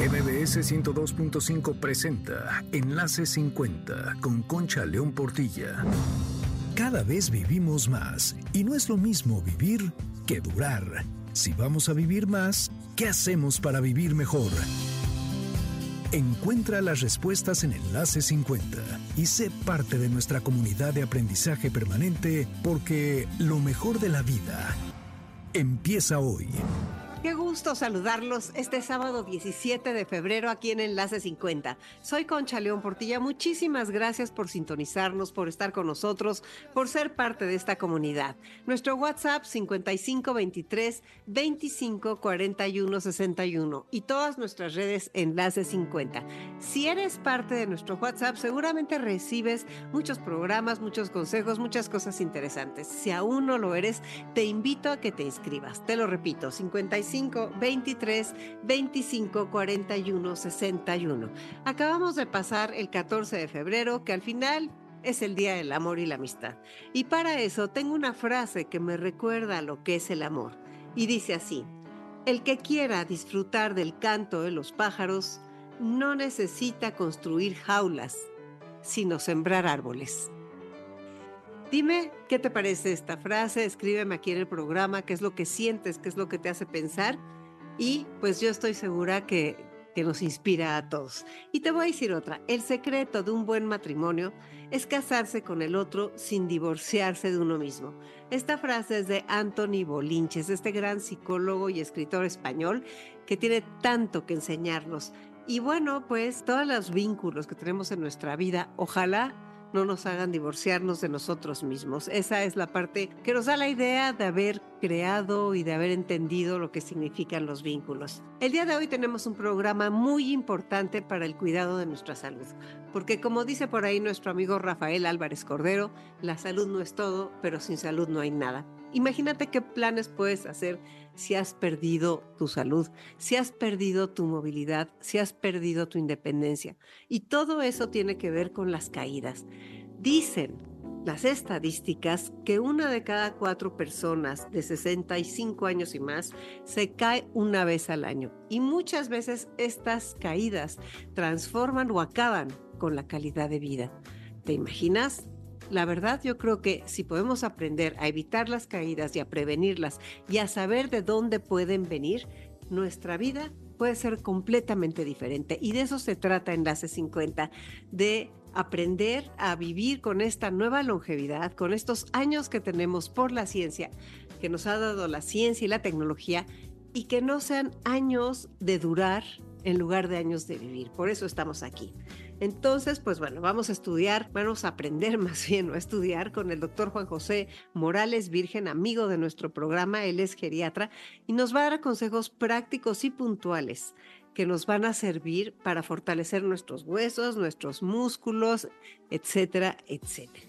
MBS 102.5 presenta Enlace 50 con Concha León Portilla. Cada vez vivimos más y no es lo mismo vivir que durar. Si vamos a vivir más, ¿qué hacemos para vivir mejor? Encuentra las respuestas en Enlace 50 y sé parte de nuestra comunidad de aprendizaje permanente porque lo mejor de la vida empieza hoy. Qué gusto saludarlos este sábado 17 de febrero aquí en Enlace 50. Soy Concha León Portilla. Muchísimas gracias por sintonizarnos, por estar con nosotros, por ser parte de esta comunidad. Nuestro WhatsApp 5523 2541 61 y todas nuestras redes Enlace 50. Si eres parte de nuestro WhatsApp, seguramente recibes muchos programas, muchos consejos, muchas cosas interesantes. Si aún no lo eres, te invito a que te inscribas. Te lo repito, 55 23 25 41 61. Acabamos de pasar el 14 de febrero, que al final es el Día del Amor y la Amistad. Y para eso tengo una frase que me recuerda lo que es el amor. Y dice así, el que quiera disfrutar del canto de los pájaros no necesita construir jaulas, sino sembrar árboles. Dime qué te parece esta frase, escríbeme aquí en el programa qué es lo que sientes, qué es lo que te hace pensar y pues yo estoy segura que, que nos inspira a todos. Y te voy a decir otra, el secreto de un buen matrimonio es casarse con el otro sin divorciarse de uno mismo. Esta frase es de Anthony Bolinches, este gran psicólogo y escritor español que tiene tanto que enseñarnos. Y bueno, pues todos los vínculos que tenemos en nuestra vida, ojalá no nos hagan divorciarnos de nosotros mismos. Esa es la parte que nos da la idea de haber creado y de haber entendido lo que significan los vínculos. El día de hoy tenemos un programa muy importante para el cuidado de nuestra salud, porque como dice por ahí nuestro amigo Rafael Álvarez Cordero, la salud no es todo, pero sin salud no hay nada. Imagínate qué planes puedes hacer si has perdido tu salud, si has perdido tu movilidad, si has perdido tu independencia. Y todo eso tiene que ver con las caídas. Dicen las estadísticas que una de cada cuatro personas de 65 años y más se cae una vez al año. Y muchas veces estas caídas transforman o acaban con la calidad de vida. ¿Te imaginas? La verdad yo creo que si podemos aprender a evitar las caídas y a prevenirlas y a saber de dónde pueden venir, nuestra vida puede ser completamente diferente. Y de eso se trata Enlace 50, de aprender a vivir con esta nueva longevidad, con estos años que tenemos por la ciencia, que nos ha dado la ciencia y la tecnología, y que no sean años de durar en lugar de años de vivir. Por eso estamos aquí. Entonces, pues bueno, vamos a estudiar, vamos a aprender más bien, a estudiar con el doctor Juan José Morales Virgen, amigo de nuestro programa, él es geriatra, y nos va a dar consejos prácticos y puntuales que nos van a servir para fortalecer nuestros huesos, nuestros músculos, etcétera, etcétera.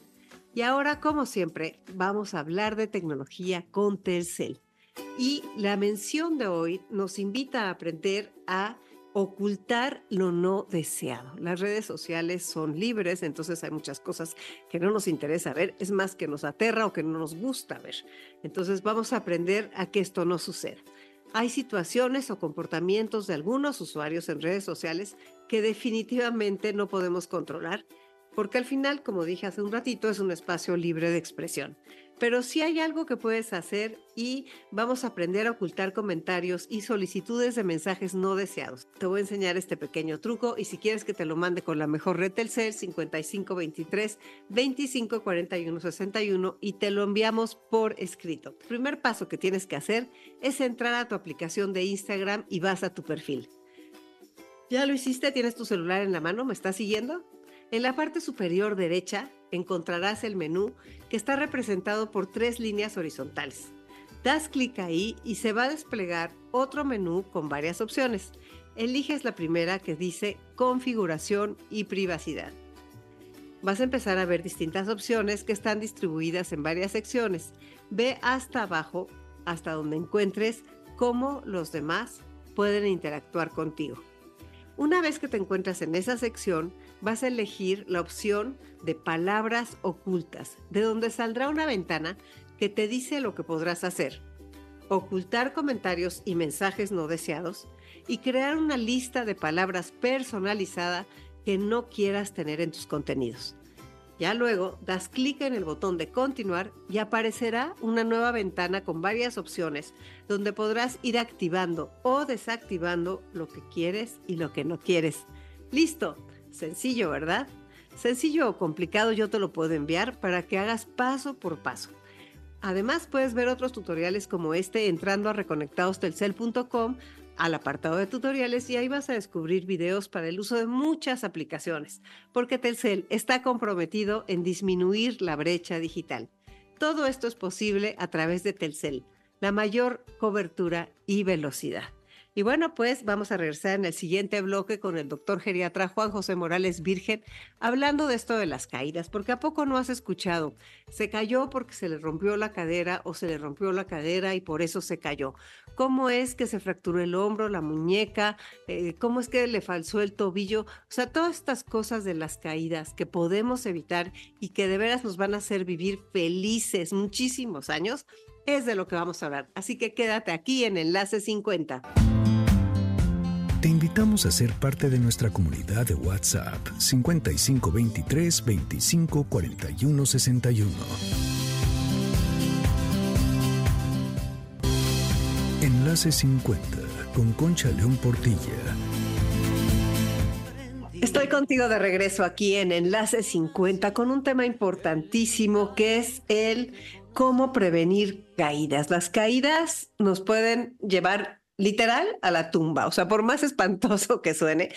Y ahora, como siempre, vamos a hablar de tecnología con Telcel. Y la mención de hoy nos invita a aprender a ocultar lo no deseado. Las redes sociales son libres, entonces hay muchas cosas que no nos interesa ver, es más que nos aterra o que no nos gusta ver. Entonces vamos a aprender a que esto no suceda. Hay situaciones o comportamientos de algunos usuarios en redes sociales que definitivamente no podemos controlar, porque al final, como dije hace un ratito, es un espacio libre de expresión pero sí hay algo que puedes hacer y vamos a aprender a ocultar comentarios y solicitudes de mensajes no deseados. Te voy a enseñar este pequeño truco y si quieres que te lo mande con la mejor red Telcel 5523 254161 y te lo enviamos por escrito. El primer paso que tienes que hacer es entrar a tu aplicación de Instagram y vas a tu perfil. ¿Ya lo hiciste? ¿Tienes tu celular en la mano? ¿Me estás siguiendo? En la parte superior derecha encontrarás el menú que está representado por tres líneas horizontales. Das clic ahí y se va a desplegar otro menú con varias opciones. Eliges la primera que dice configuración y privacidad. Vas a empezar a ver distintas opciones que están distribuidas en varias secciones. Ve hasta abajo, hasta donde encuentres cómo los demás pueden interactuar contigo. Una vez que te encuentras en esa sección, vas a elegir la opción de palabras ocultas, de donde saldrá una ventana que te dice lo que podrás hacer. Ocultar comentarios y mensajes no deseados y crear una lista de palabras personalizada que no quieras tener en tus contenidos. Ya luego das clic en el botón de continuar y aparecerá una nueva ventana con varias opciones donde podrás ir activando o desactivando lo que quieres y lo que no quieres. Listo, sencillo, ¿verdad? Sencillo o complicado yo te lo puedo enviar para que hagas paso por paso. Además puedes ver otros tutoriales como este entrando a reconectadostelcel.com al apartado de tutoriales y ahí vas a descubrir videos para el uso de muchas aplicaciones, porque Telcel está comprometido en disminuir la brecha digital. Todo esto es posible a través de Telcel, la mayor cobertura y velocidad. Y bueno, pues vamos a regresar en el siguiente bloque con el doctor geriatra Juan José Morales Virgen, hablando de esto de las caídas, porque a poco no has escuchado. Se cayó porque se le rompió la cadera o se le rompió la cadera y por eso se cayó. ¿Cómo es que se fracturó el hombro, la muñeca? Eh, ¿Cómo es que le falsó el tobillo? O sea, todas estas cosas de las caídas que podemos evitar y que de veras nos van a hacer vivir felices muchísimos años, es de lo que vamos a hablar. Así que quédate aquí en Enlace 50. Te invitamos a ser parte de nuestra comunidad de WhatsApp 5523 25 41 61. Enlace 50 con Concha León Portilla. Estoy contigo de regreso aquí en Enlace 50 con un tema importantísimo que es el cómo prevenir caídas. Las caídas nos pueden llevar literal a la tumba. O sea, por más espantoso que suene,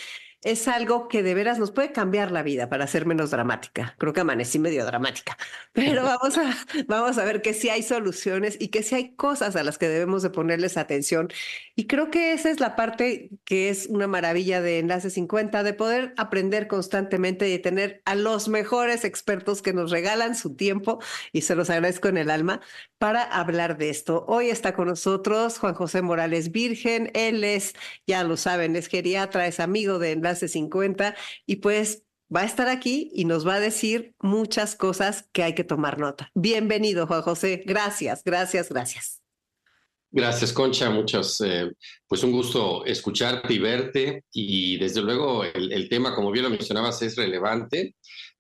es algo que de veras nos puede cambiar la vida para ser menos dramática. Creo que amanecí medio dramática, pero vamos a, vamos a ver que sí hay soluciones y que sí hay cosas a las que debemos de ponerles atención. Y creo que esa es la parte que es una maravilla de Enlace 50, de poder aprender constantemente y tener a los mejores expertos que nos regalan su tiempo y se los agradezco en el alma para hablar de esto. Hoy está con nosotros Juan José Morales Virgen. Él es, ya lo saben, es geriatra, es amigo de Enlace 50 y pues va a estar aquí y nos va a decir muchas cosas que hay que tomar nota. Bienvenido, Juan José. Gracias, gracias, gracias. Gracias, Concha. Muchas, eh, pues un gusto escucharte y verte. Y desde luego el, el, tema, como bien lo mencionabas, es relevante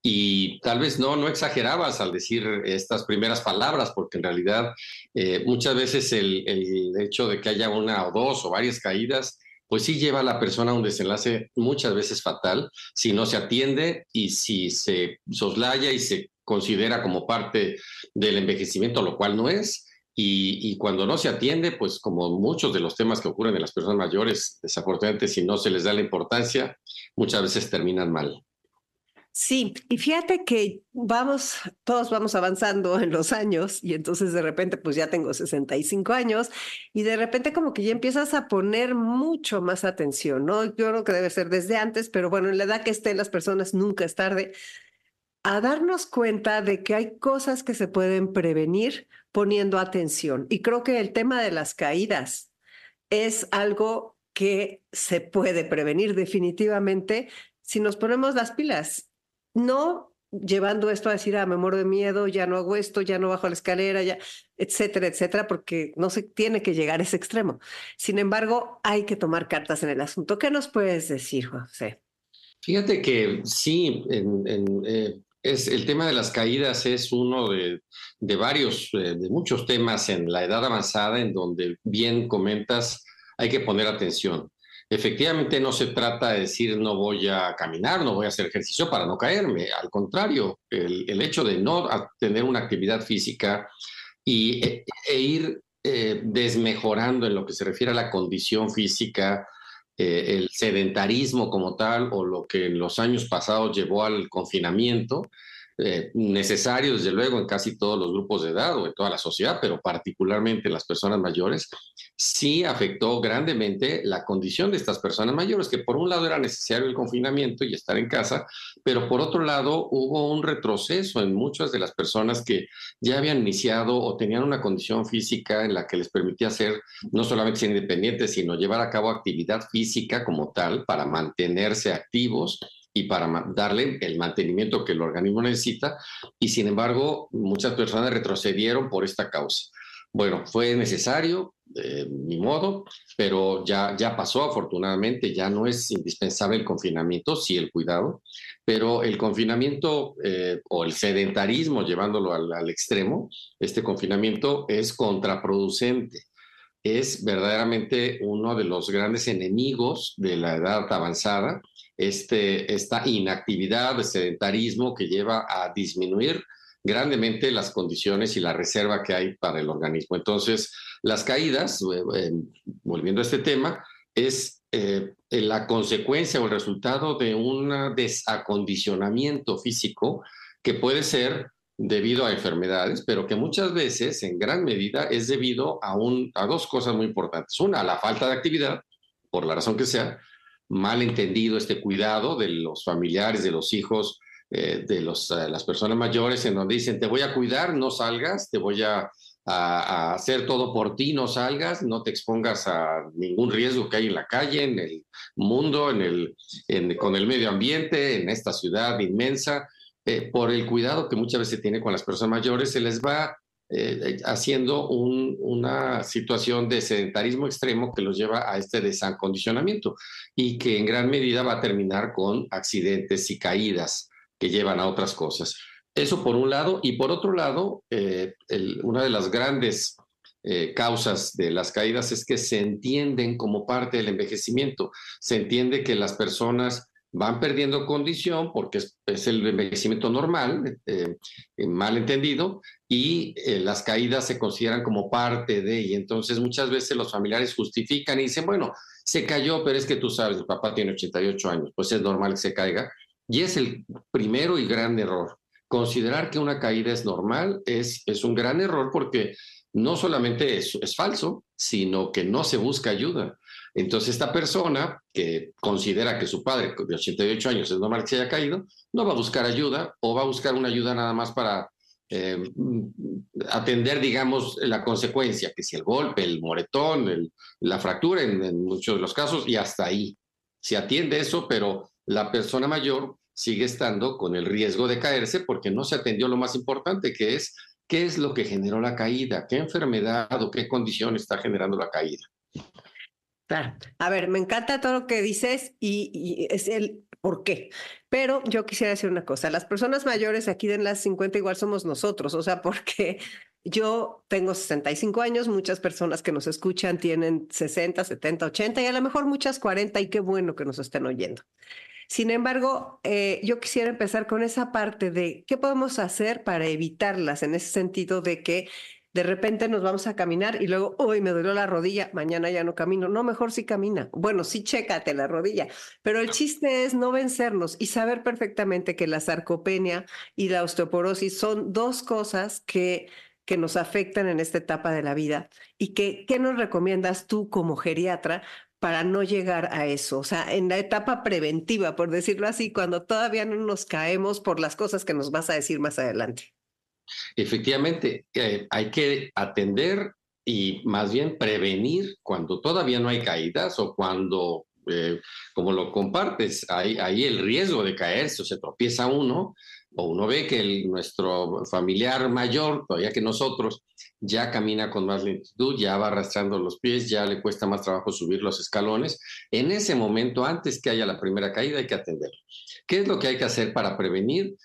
y tal vez no, no exagerabas al decir estas primeras palabras, porque en realidad eh, muchas veces el, el, hecho de que haya una o dos o varias caídas, pues sí lleva a la persona a un desenlace muchas veces fatal si no se atiende y si se soslaya y se considera como parte del envejecimiento, lo cual no es. Y, y, cuando no se atiende, pues como muchos de los temas que ocurren en las personas mayores, desafortunadamente si no se les da la importancia, muchas veces terminan mal. Sí, y fíjate que vamos, todos vamos avanzando en los años y entonces de repente pues ya tengo 65 años y de repente como que ya empiezas a poner mucho más atención, ¿no? Yo creo que debe ser desde antes, pero bueno, en la edad que estén las personas nunca es tarde, a darnos cuenta de que hay cosas que se pueden prevenir poniendo atención. Y creo que el tema de las caídas es algo que se puede prevenir definitivamente si nos ponemos las pilas no llevando esto a decir, ah, me muero de miedo, ya no hago esto, ya no bajo la escalera, ya, etcétera, etcétera, porque no se tiene que llegar a ese extremo. Sin embargo, hay que tomar cartas en el asunto. ¿Qué nos puedes decir, José? Fíjate que sí, eh, el tema de las caídas es uno de, de varios, eh, de muchos temas en la edad avanzada en donde bien comentas, hay que poner atención. Efectivamente, no se trata de decir no voy a caminar, no voy a hacer ejercicio para no caerme. Al contrario, el, hecho de no tener una actividad física y, e, e ir eh, desmejorando en lo que se refiere a la condición física, eh, el sedentarismo como tal, o lo que en los años pasados llevó al confinamiento, eh, necesario, desde luego, en casi todos los grupos de edad o en toda la sociedad, pero particularmente en las personas mayores, sí afectó grandemente la condición de estas personas mayores, que por un lado era necesario el confinamiento y estar en casa, pero por otro lado hubo un retroceso en muchas de las personas que ya habían iniciado o tenían una condición física en la que les permitía ser no solamente ser independientes, sino llevar a cabo actividad física como tal para mantenerse activos y para darle el mantenimiento que el organismo necesita, y sin embargo muchas personas retrocedieron por esta causa. Bueno, fue necesario eh, ni modo, pero ya, ya pasó afortunadamente, ya no es indispensable el confinamiento, sí el cuidado, pero el confinamiento eh, o el sedentarismo, llevándolo al, al extremo, este confinamiento es contraproducente es verdaderamente uno de los grandes enemigos de la edad avanzada, este, esta inactividad, sedentarismo que lleva a disminuir grandemente las condiciones y la reserva que hay para el organismo. Entonces, las caídas, eh, eh, volviendo a este tema, es eh, la consecuencia o el resultado de un desacondicionamiento físico que puede ser debido a enfermedades, pero que muchas veces, en gran medida, es debido a, un, a dos cosas muy importantes. Una, a la falta de actividad, por la razón que sea, mal entendido este cuidado de los familiares, de los hijos, eh, de los, eh, las personas mayores, en donde dicen, te voy a cuidar, no salgas, te voy a, a, hacer todo por ti, no salgas, no te expongas a ningún riesgo que hay en la calle, en el mundo, en el, con el medio ambiente, en esta ciudad inmensa. Eh, por el cuidado que muchas veces tiene con las personas mayores, se les va eh, haciendo una situación de sedentarismo extremo que los lleva a este desacondicionamiento y que en gran medida va a terminar con accidentes y caídas que llevan a otras cosas. Eso por un lado. Y por otro lado, eh, una de las grandes causas de las caídas es que se entienden como parte del envejecimiento. Se entiende que las personas van perdiendo condición porque es, el envejecimiento normal, eh, eh, mal entendido, y eh, las caídas se consideran como parte de, y entonces muchas veces los familiares justifican y dicen, bueno, se cayó, pero es que tú sabes, el papá tiene 88 años, pues es normal que se caiga, y es el primero y gran error. Considerar que una caída es normal es, es un gran error porque no solamente es, es falso, sino que no se busca ayuda. Entonces, esta persona que considera que su padre de 88 años es normal que se haya caído, no va a buscar ayuda o va a buscar una ayuda nada más para eh, atender, digamos, la consecuencia, que si el golpe, el moretón, la fractura en, muchos de los casos, y hasta ahí. Se atiende eso, pero la persona mayor sigue estando con el riesgo de caerse porque no se atendió lo más importante, que es qué es lo que generó la caída, qué enfermedad o qué condición está generando la caída. Claro. A ver, me encanta todo lo que dices y, es el por qué. Pero yo quisiera decir una cosa, las personas mayores aquí de las 50 igual somos nosotros, o sea, porque yo tengo 65 años, muchas personas que nos escuchan tienen 60, 70, 80 y a lo mejor muchas 40 y qué bueno que nos estén oyendo. Sin embargo, eh, yo quisiera empezar con esa parte de qué podemos hacer para evitarlas en ese sentido de que de repente nos vamos a caminar y luego, uy, me dolió la rodilla, mañana ya no camino. No, mejor sí camina. Bueno, sí, chécate la rodilla. Pero el chiste es no vencernos y saber perfectamente que la sarcopenia y la osteoporosis son dos cosas que que nos afectan en esta etapa de la vida y que, ¿qué nos recomiendas tú como geriatra para no llegar a eso? O sea, en la etapa preventiva, por decirlo así, cuando todavía no nos caemos por las cosas que nos vas a decir más adelante. Efectivamente, eh, hay que atender y más bien prevenir cuando todavía no hay caídas o cuando, eh, como lo compartes, hay, hay, el riesgo de caerse o se tropieza uno o uno ve que nuestro familiar mayor, todavía que nosotros, ya camina con más lentitud, ya va arrastrando los pies, ya le cuesta más trabajo subir los escalones. En ese momento, antes que haya la primera caída, hay que atenderlo. ¿Qué es lo que hay que hacer para prevenir?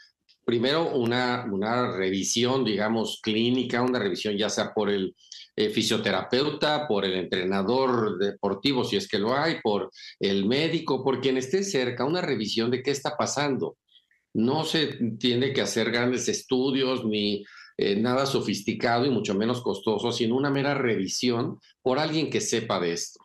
Primero una, una revisión, digamos, clínica, una revisión ya sea por el eh, fisioterapeuta, por el entrenador deportivo, si es que lo hay, por el médico, por quien esté cerca, una revisión de qué está pasando. No se tiene que hacer grandes estudios ni eh, nada sofisticado y mucho menos costoso, sino una mera revisión por alguien que sepa de esto.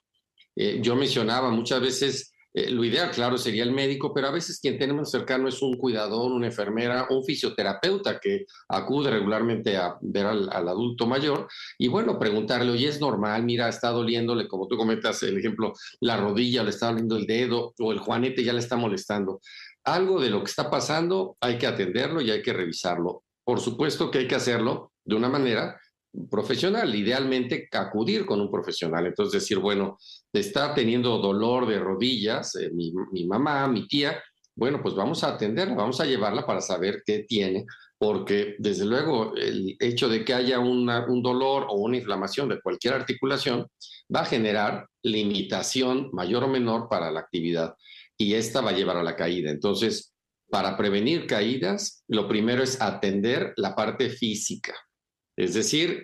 Eh, yo mencionaba muchas veces eh, lo ideal, claro, sería el médico, pero a veces quien tenemos cercano es un cuidador, una enfermera, un fisioterapeuta que acude regularmente a ver al, adulto mayor y bueno, preguntarle, oye, es normal, mira, está doliéndole, como tú comentas, el ejemplo, la rodilla, le está doliendo el dedo o el juanete ya le está molestando. Algo de lo que está pasando hay que atenderlo y hay que revisarlo. Por supuesto que hay que hacerlo de una manera profesional, idealmente acudir con un profesional. Entonces decir, bueno, está teniendo dolor de rodillas, eh, mi, mamá, mi tía, bueno, pues vamos a atenderla, vamos a llevarla para saber qué tiene, porque desde luego el hecho de que haya un dolor o una inflamación de cualquier articulación va a generar limitación mayor o menor para la actividad y esta va a llevar a la caída. Entonces, para prevenir caídas, lo primero es atender la parte física, es decir,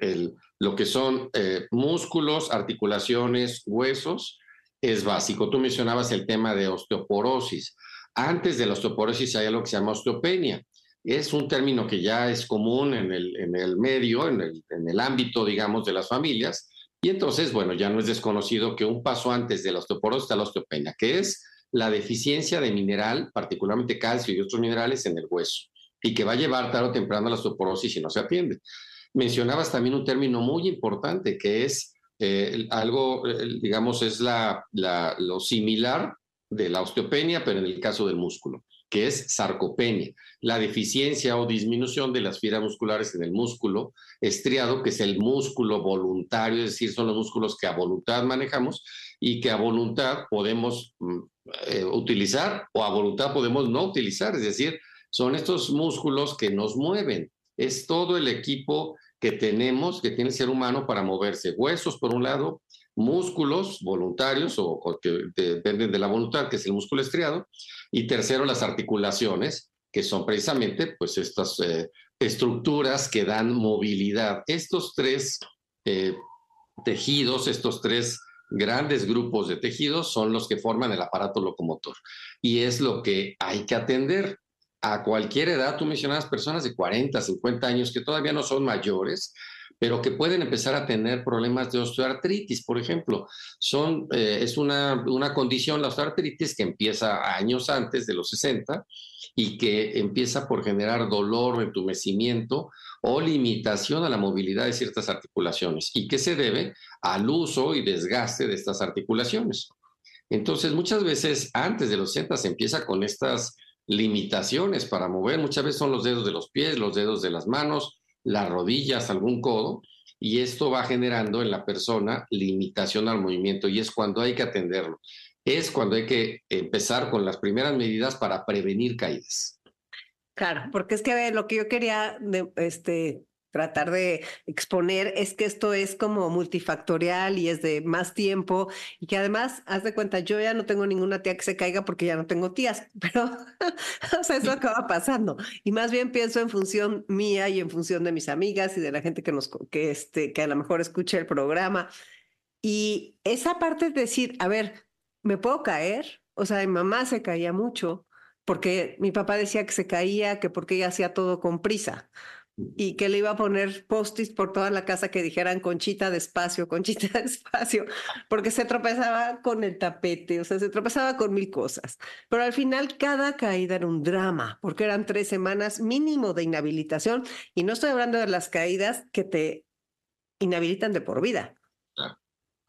lo que son eh, músculos, articulaciones, huesos, es básico. Tú mencionabas el tema de osteoporosis. Antes de la osteoporosis hay algo que se llama osteopenia. Es un término que ya es común en el, en el medio, en el, en el ámbito, digamos, de las familias. Y entonces, bueno, ya no es desconocido que un paso antes de la osteoporosis está la osteopenia, que es la deficiencia de mineral, particularmente calcio y otros minerales en el hueso, y que va a llevar tarde o temprano a la osteoporosis si no se atiende. Mencionabas también un término muy importante que es eh, algo, digamos, es la, lo similar de la osteopenia, pero en el caso del músculo, que es sarcopenia, la deficiencia o disminución de las fibras musculares en el músculo estriado, que es el músculo voluntario, es decir, son los músculos que a voluntad manejamos y que a voluntad podemos mm, eh, utilizar o a voluntad podemos no utilizar, es decir, son estos músculos que nos mueven, es todo el equipo que tenemos, que tiene el ser humano para moverse. Huesos, por un lado, músculos voluntarios o, que dependen de la voluntad, que es el músculo estriado, y tercero, las articulaciones, que son precisamente pues estas eh, estructuras que dan movilidad. Estos tres eh, tejidos, estos tres grandes grupos de tejidos son los que forman el aparato locomotor y es lo que hay que atender a cualquier edad, tú mencionabas personas de 40, 50 años que todavía no son mayores, pero que pueden empezar a tener problemas de osteoartritis, por ejemplo. Son, eh, es una, una condición, la osteoartritis, que empieza años antes de los 60 y que empieza por generar dolor o entumecimiento o limitación a la movilidad de ciertas articulaciones y que se debe al uso y desgaste de estas articulaciones. Entonces, muchas veces antes de los 60 se empieza con estas limitaciones para mover. Muchas veces son los dedos de los pies, los dedos de las manos, las rodillas, algún codo, y esto va generando en la persona limitación al movimiento y es cuando hay que atenderlo. Es cuando hay que empezar con las primeras medidas para prevenir caídas. Claro, porque es que lo que yo quería este, tratar de exponer es que esto es como multifactorial y es de más tiempo y que además, haz de cuenta, yo ya no tengo ninguna tía que se caiga porque ya no tengo tías, pero o sea, eso acaba pasando. Y más bien pienso en función mía y en función de mis amigas y de la gente que nos, que este, que a lo mejor escuche el programa. Y esa parte de decir, a ver, ¿me puedo caer? O sea, mi mamá se caía mucho porque mi papá decía que se caía, que porque ella hacía todo con prisa y que le iba a poner post por toda la casa que dijeran Conchita despacio, Conchita despacio, porque se tropezaba con el tapete, o sea, se tropezaba con mil cosas. Pero al final cada caída era un drama, porque eran tres semanas mínimo de inhabilitación y no estoy hablando de las caídas que te inhabilitan de por vida.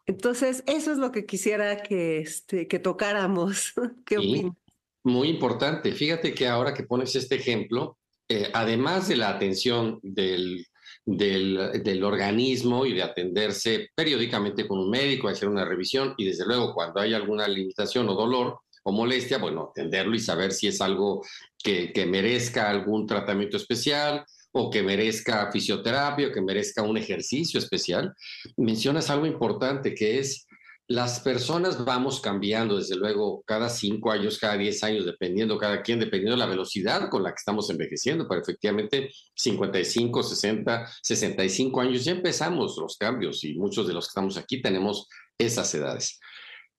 Entonces, eso es lo que quisiera que, este, que tocáramos. ¿Qué Muy importante. Fíjate que ahora que pones este ejemplo, eh, además de la atención del, del, organismo y de atenderse periódicamente con un médico, hacer una revisión y desde luego cuando hay alguna limitación o dolor o molestia, bueno, atenderlo y saber si es algo que, que merezca algún tratamiento especial o que merezca fisioterapia o que merezca un ejercicio especial. Mencionas algo importante que es las personas vamos cambiando, desde luego, cada cinco años, cada diez años, dependiendo cada quien, dependiendo de la velocidad con la que estamos envejeciendo, pero efectivamente 55, 60, 65 años ya empezamos los cambios y muchos de los que estamos aquí tenemos esas edades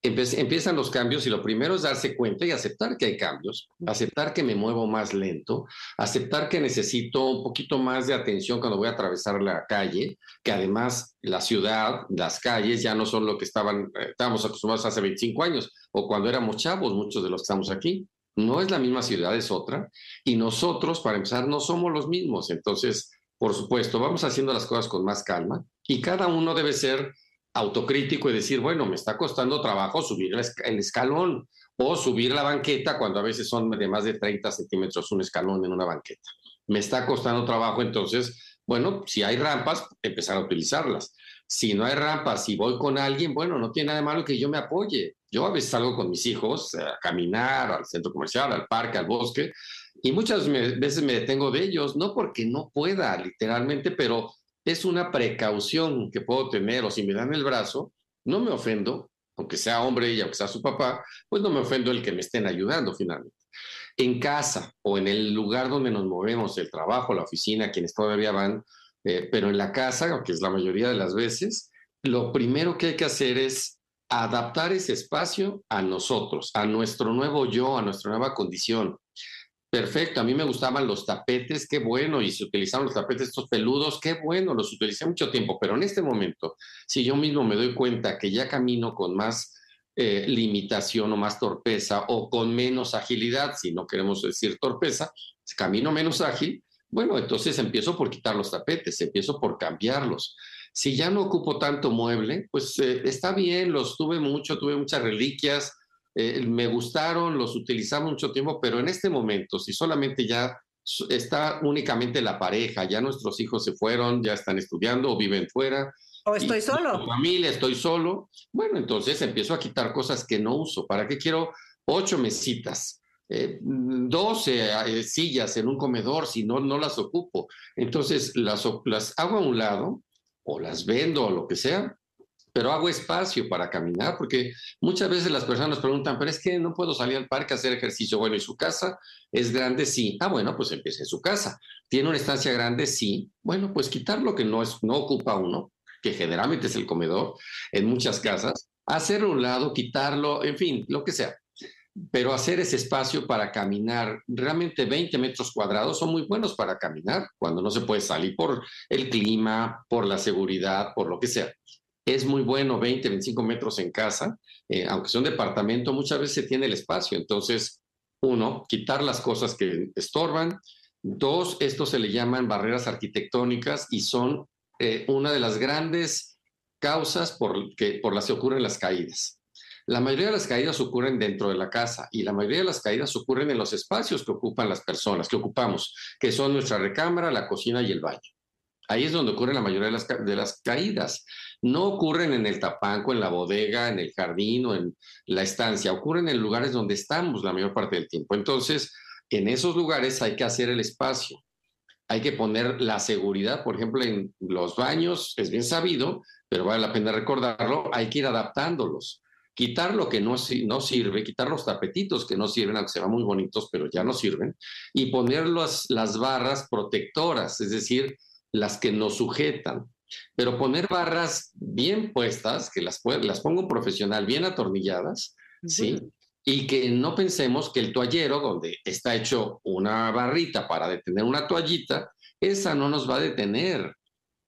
empiezan los cambios y lo primero es darse cuenta y aceptar que hay cambios, aceptar que me muevo más lento, aceptar que necesito un poquito más de atención cuando voy a atravesar la calle, que además la ciudad, las calles ya no son lo que estaban, eh, estábamos acostumbrados hace 25 años o cuando éramos chavos, muchos de los que estamos aquí. No es la misma ciudad, es otra. Y nosotros, para empezar, no somos los mismos. Entonces, por supuesto, vamos haciendo las cosas con más calma y cada uno debe ser autocrítico y decir, bueno, me está costando trabajo subir el escalón o subir la banqueta cuando a veces son de más de 30 centímetros un escalón en una banqueta. Me está costando trabajo, entonces, bueno, si hay rampas, empezar a utilizarlas. Si no hay rampas, si voy con alguien, bueno, no tiene nada de malo que yo me apoye. Yo a veces salgo con mis hijos a caminar al centro comercial, al parque, al bosque, Y muchas veces me detengo de ellos, no porque no pueda literalmente, pero es una precaución que puedo tener, o si me dan el brazo, no me ofendo, aunque sea hombre y aunque sea su papá, pues no me ofendo el que me estén ayudando finalmente. En casa o en el lugar donde nos movemos, el trabajo, la oficina, quienes todavía van, eh, pero en la casa, que es la mayoría de las veces, lo primero que hay que hacer es adaptar ese espacio a nosotros, a nuestro nuevo yo, a nuestra nueva condición. Perfecto, a mí me gustaban los tapetes, qué bueno, y se utilizaron los tapetes estos peludos, qué bueno, los utilicé mucho tiempo, pero en este momento, si yo mismo me doy cuenta que ya camino con más eh, limitación o más torpeza o con menos agilidad, si no queremos decir torpeza, camino menos ágil, bueno, entonces empiezo por quitar los tapetes, empiezo por cambiarlos. Si ya no ocupo tanto mueble, pues eh, está bien, los tuve mucho, tuve muchas reliquias, eh, me gustaron, los utilizamos mucho tiempo, pero en este momento, si solamente ya está únicamente la pareja, ya nuestros hijos se fueron, ya están estudiando o viven fuera. O estoy solo. familia, estoy solo. Bueno, entonces empiezo a quitar cosas que no uso. ¿Para qué quiero ocho mesitas? Eh, doce eh, sillas en un comedor si no, no las ocupo. Entonces las, las hago a un lado o las vendo o lo que sea pero hago espacio para caminar, porque muchas veces las personas preguntan, pero es que no puedo salir al parque a hacer ejercicio. Bueno, ¿y su casa es grande? Sí. Ah, bueno, pues empiece en su casa. ¿Tiene una estancia grande? Sí. Bueno, pues quitar lo que no, es, no ocupa uno, que generalmente es el comedor en muchas casas, hacer un lado, quitarlo, en fin, lo que sea. Pero hacer ese espacio para caminar, realmente 20 metros cuadrados son muy buenos para caminar cuando no se puede salir por el clima, por la seguridad, por lo que sea es muy bueno 20, 25 metros en casa, eh, aunque sea un departamento, muchas veces se tiene el espacio. Entonces, uno, quitar las cosas que estorban. Dos, esto se le llaman barreras arquitectónicas y son eh, una de las grandes causas por, que, por las que ocurren las caídas. La mayoría de las caídas ocurren dentro de la casa y la mayoría de las caídas ocurren en los espacios que ocupan las personas, que ocupamos, que son nuestra recámara, la cocina y el baño. Ahí es donde ocurren la mayoría de las, de las caídas. No ocurren en el tapanco, en la bodega, en el jardín o en la estancia, ocurren en lugares donde estamos la mayor parte del tiempo. Entonces, en esos lugares hay que hacer el espacio. Hay que poner la seguridad, por ejemplo, en los baños, es bien sabido, pero vale la pena recordarlo, hay que ir adaptándolos. Quitar lo que no, sirve, quitar los tapetitos que no sirven, aunque sean muy bonitos, pero ya no sirven, y poner las barras protectoras, es decir, las que nos sujetan. Pero poner barras bien puestas, que las, las pongo profesional, bien atornilladas, ¿sí? Y que no pensemos que el toallero, donde está hecho una barrita para detener una toallita, esa no nos va a detener.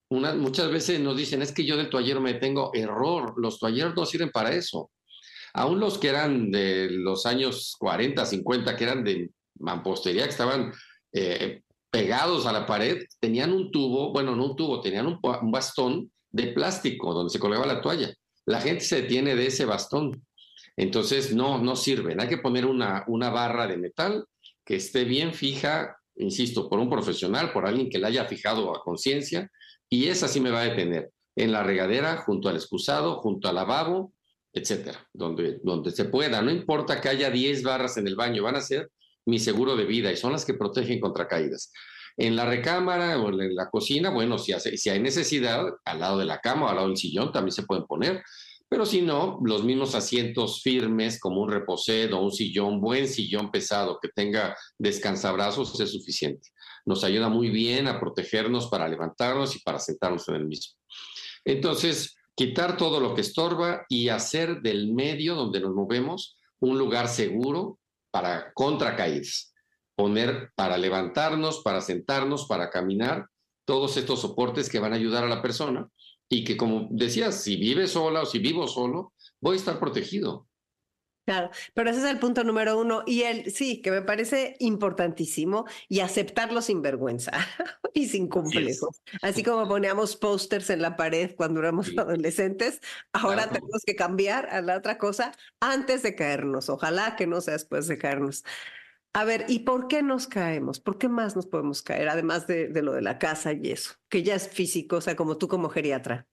muchas veces nos dicen, es que yo del toallero me tengo error. Los toalleros no sirven para eso. Aún los que eran de los años 40, 50, que eran de mampostería, que estaban eh, pegados a la pared, tenían un tubo, bueno, no un tubo, tenían un, bastón de plástico donde se colgaba la toalla. La gente se detiene de ese bastón. Entonces, no, no sirven. Hay que poner una, una barra de metal que esté bien fija, insisto, por un profesional, por alguien que la haya fijado a conciencia, y esa sí me va a detener. En la regadera, junto al excusado, junto al lavabo, etcétera, donde, donde se pueda. No importa que haya 10 barras en el baño, van a ser mi seguro de vida y son las que protegen contra caídas. En la recámara o en la cocina, bueno, si, si hay necesidad, al lado de la cama o al lado del sillón también se pueden poner, pero si no, los mismos asientos firmes como un reposed o un sillón, buen sillón pesado que tenga descansabrazos es suficiente. Nos ayuda muy bien a protegernos para levantarnos y para sentarnos en el mismo. Entonces, quitar todo lo que estorba y hacer del medio donde nos movemos un lugar seguro para contracaídas, poner para levantarnos, para sentarnos, para caminar, todos estos soportes que van a ayudar a la persona y que como decías, si vive sola o si vivo solo, voy a estar protegido. Claro, pero ese es el punto número uno. Y el sí, que me parece importantísimo y aceptarlo sin vergüenza y sin complejos. Así, como poníamos pósters en la pared cuando éramos adolescentes, ahora tenemos que cambiar a la otra cosa antes de caernos. Ojalá que no sea después de caernos. A ver, ¿y por qué nos caemos? ¿Por qué más nos podemos caer? Además de, de lo de la casa y eso, que ya es físico, o sea, como tú como geriatra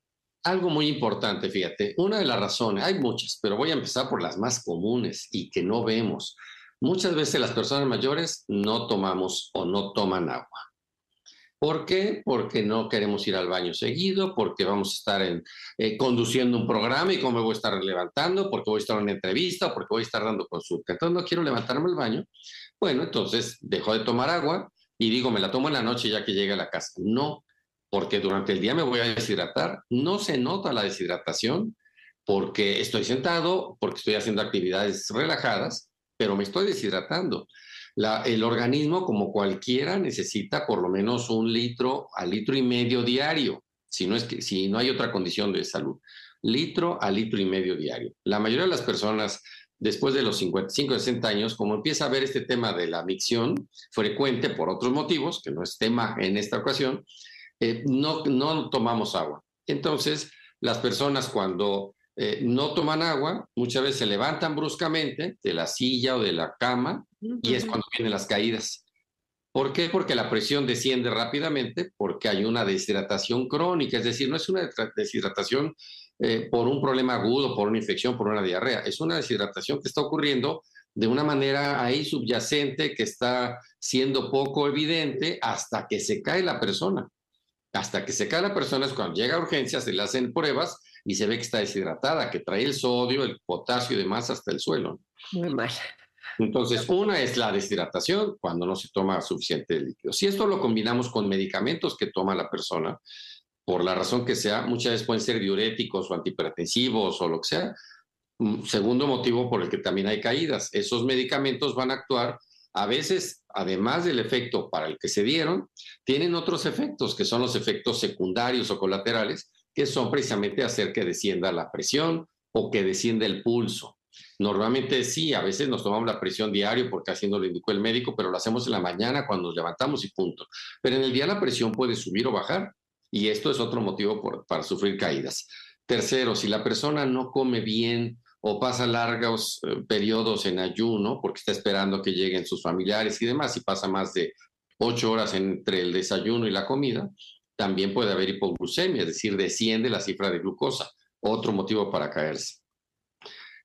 algo muy importante, fíjate, una de las razones, hay muchas, pero voy a empezar por las más comunes y que no vemos. Muchas veces las personas mayores no tomamos o no toman agua. ¿Por qué? Porque no queremos ir al baño seguido, porque vamos a estar en, eh, conduciendo un programa y cómo me voy a estar levantando, porque voy a estar en una entrevista, porque voy a estar dando consulta. Entonces no quiero levantarme al baño. Bueno, entonces dejo de tomar agua y digo, me la tomo en la noche ya que llegue a la casa. No, porque durante el día me voy a deshidratar. No se nota la deshidratación porque estoy sentado, porque estoy haciendo actividades relajadas, pero me estoy deshidratando el organismo, como cualquiera, necesita por lo menos un litro a litro y medio diario, si no, es que, si no hay otra condición de salud. Litro a litro y medio diario. La mayoría de las personas, después de los 55, 60 años, como empieza a ver este tema de la micción frecuente por otros motivos, que no es tema en esta ocasión, eh, no, no tomamos agua. Entonces, las personas cuando eh, no toman agua, muchas veces se levantan bruscamente de la silla o de la cama y es cuando vienen las caídas. ¿Por qué? Porque la presión desciende rápidamente, porque hay una deshidratación crónica, es decir, no es una deshidratación eh, por un problema agudo, por una infección, por una diarrea, es una deshidratación que está ocurriendo de una manera ahí subyacente que está siendo poco evidente hasta que se cae la persona. Hasta que se cae la persona es cuando llega a urgencias, se le hacen pruebas y se ve que está deshidratada, que trae el sodio, el potasio y demás hasta el suelo. Muy mal. Entonces, una es la deshidratación cuando no se toma suficiente líquido. Si esto lo combinamos con medicamentos que toma la persona, por la razón que sea, muchas veces pueden ser diuréticos o antihipertensivos o lo que sea. Segundo motivo por el que también hay caídas. Esos medicamentos van a actuar a veces, además del efecto para el que se dieron, tienen otros efectos, que son los efectos secundarios o colaterales, que son precisamente hacer que descienda la presión o que descienda el pulso. Normalmente sí, a veces nos tomamos la presión diario porque así nos lo indicó el médico, pero lo hacemos en la mañana cuando nos levantamos y punto. Pero en el día la presión puede subir o bajar y esto es otro motivo para sufrir caídas. Tercero, si la persona no come bien o pasa largos eh, periodos en ayuno porque está esperando que lleguen sus familiares y demás y pasa más de ocho horas entre el desayuno y la comida, también puede haber hipoglucemia, es decir, desciende la cifra de glucosa, otro motivo para caerse.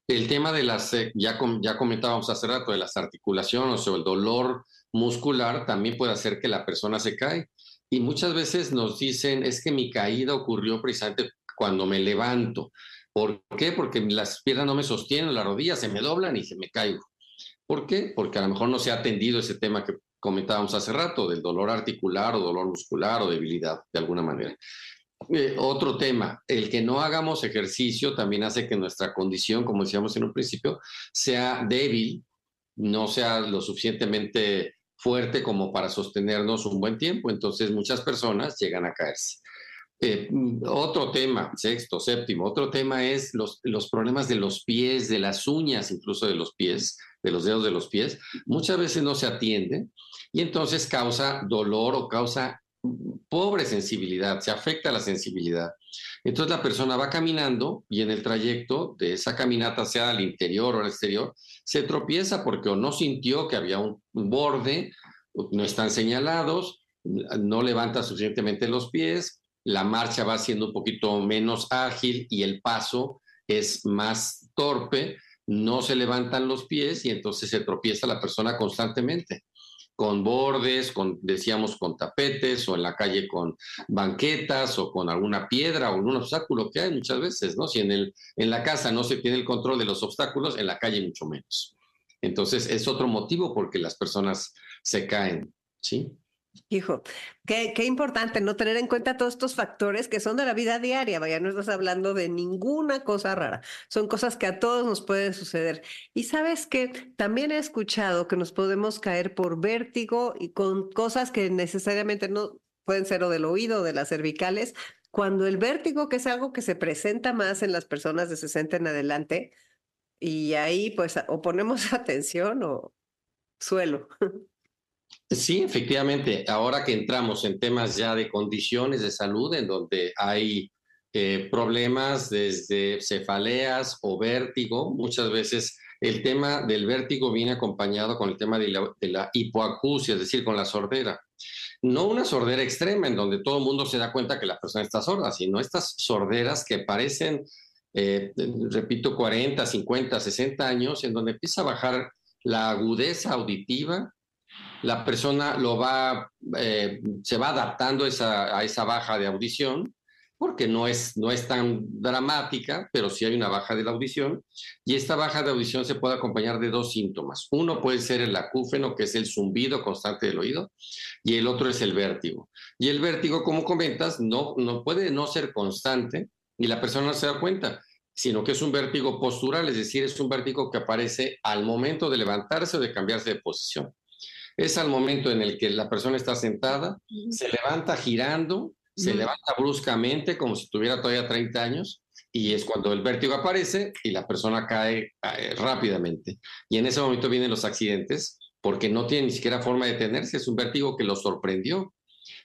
El tema de las, eh, ya, ya comentábamos hace rato, de las articulaciones o el dolor muscular también puede hacer que la persona se cae. Y muchas veces nos dicen, es que mi caída ocurrió precisamente cuando me levanto. ¿Por qué? Porque las piernas no me sostienen, las rodillas se me doblan y se me caigo. ¿Por qué? Porque a lo mejor no se ha atendido ese tema que comentábamos hace rato, del dolor articular o dolor muscular o debilidad, de alguna manera. Eh, otro tema, el que no hagamos ejercicio también hace que nuestra condición, como decíamos en un principio, sea débil, no sea lo suficientemente fuerte como para sostenernos un buen tiempo. Entonces muchas personas llegan a caerse. Eh, otro tema, sexto, séptimo, otro tema es los, los problemas de los pies, de las uñas, incluso de los pies, de los dedos de los pies. Muchas veces no se atiende y entonces causa dolor o causa pobre sensibilidad, se afecta la sensibilidad. Entonces la persona va caminando y en el trayecto de esa caminata, sea al interior o al exterior, se tropieza porque o no sintió que había un borde, no están señalados, no levanta suficientemente los pies, la marcha va siendo un poquito menos ágil y el paso es más torpe, no se levantan los pies y entonces se tropieza la persona constantemente con bordes, con, decíamos, con tapetes o en la calle con banquetas o con alguna piedra o un obstáculo que hay muchas veces, ¿no? Si en, el, en la casa no se tiene el control de los obstáculos, en la calle mucho menos. Entonces es otro motivo porque las personas se caen, ¿sí? Hijo, qué, importante no tener en cuenta todos estos factores que son de la vida diaria. Vaya, no estás hablando de ninguna cosa rara. Son cosas que a todos nos pueden suceder. Y sabes que también he escuchado que nos podemos caer por vértigo y con cosas que necesariamente no pueden ser o del oído de las cervicales. Cuando el vértigo, que es algo que se presenta más en las personas de 60 en adelante, y ahí pues o ponemos atención o suelo. Sí, efectivamente. Ahora que entramos en temas ya de condiciones de salud, en donde hay eh, problemas desde cefaleas o vértigo, muchas veces el tema del vértigo viene acompañado con el tema de la, hipoacusia, es decir, con la sordera. No una sordera extrema en donde todo el mundo se da cuenta que la persona está sorda, sino estas sorderas que parecen, eh, repito, 40, 50, 60 años, en donde empieza a bajar la agudeza auditiva, la persona va, eh, se va adaptando a esa baja de audición porque no es, no es tan dramática, pero sí hay una baja de la audición. Y esta baja de audición se puede acompañar de dos síntomas. Uno puede ser el acúfeno, que es el zumbido constante del oído, y el otro es el vértigo. Y el vértigo, como comentas, no, no puede no ser constante y la persona no se da cuenta, sino que es un vértigo postural, es decir, es un vértigo que aparece al momento de levantarse o de cambiarse de posición. Es al momento en el que la persona está sentada, se levanta girando se levanta bruscamente como si tuviera todavía 30 años y es cuando el vértigo aparece y la persona cae, rápidamente. Y en ese momento vienen los accidentes porque no tiene ni siquiera forma de detenerse, es un vértigo que lo sorprendió.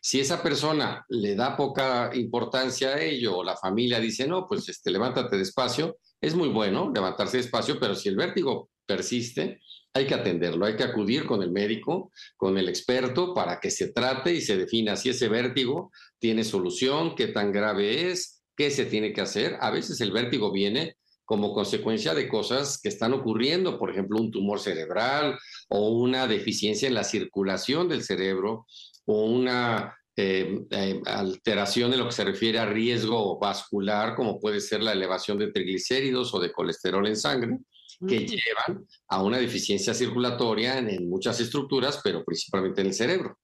Si esa persona le da poca importancia a ello o la familia dice, no, pues este, levántate despacio, es muy bueno levantarse despacio, pero si el vértigo persiste, hay que atenderlo, hay que acudir con el médico, con el experto, para que se trate y se defina si ese vértigo tiene solución, qué tan grave es, qué se tiene que hacer. A veces el vértigo viene como consecuencia de cosas que están ocurriendo, por ejemplo, un tumor cerebral o una deficiencia en la circulación del cerebro o una eh, eh, alteración en lo que se refiere a riesgo vascular, como puede ser la elevación de triglicéridos o de colesterol en sangre que llevan a una deficiencia circulatoria en, muchas estructuras, pero principalmente en el cerebro.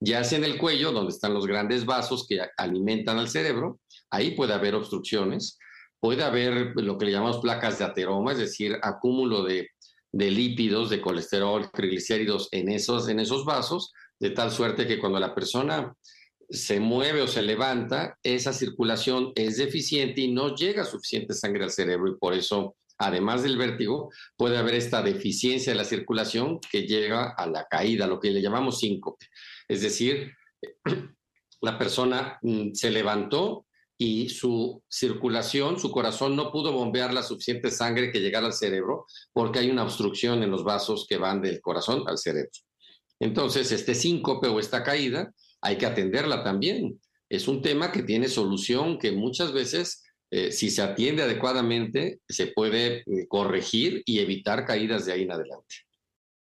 Ya sea en el cuello, donde están los grandes vasos que alimentan al cerebro, ahí puede haber obstrucciones, puede haber lo que le llamamos placas de ateroma, es decir, acúmulo de, lípidos, de colesterol, triglicéridos en esos, en esos vasos, de tal suerte que cuando la persona se mueve o se levanta, esa circulación es deficiente y no llega suficiente sangre al cerebro y por eso además del vértigo, puede haber esta deficiencia de la circulación que llega a la caída, lo que le llamamos síncope. Es decir, la persona mm, se levantó y su circulación, su corazón no pudo bombear la suficiente sangre que llegara al cerebro porque hay una obstrucción en los vasos que van del corazón al cerebro. Entonces, este síncope o esta caída hay que atenderla también. Es un tema que tiene solución que muchas veces eh, si se atiende adecuadamente, se puede eh, corregir y evitar caídas de ahí en adelante.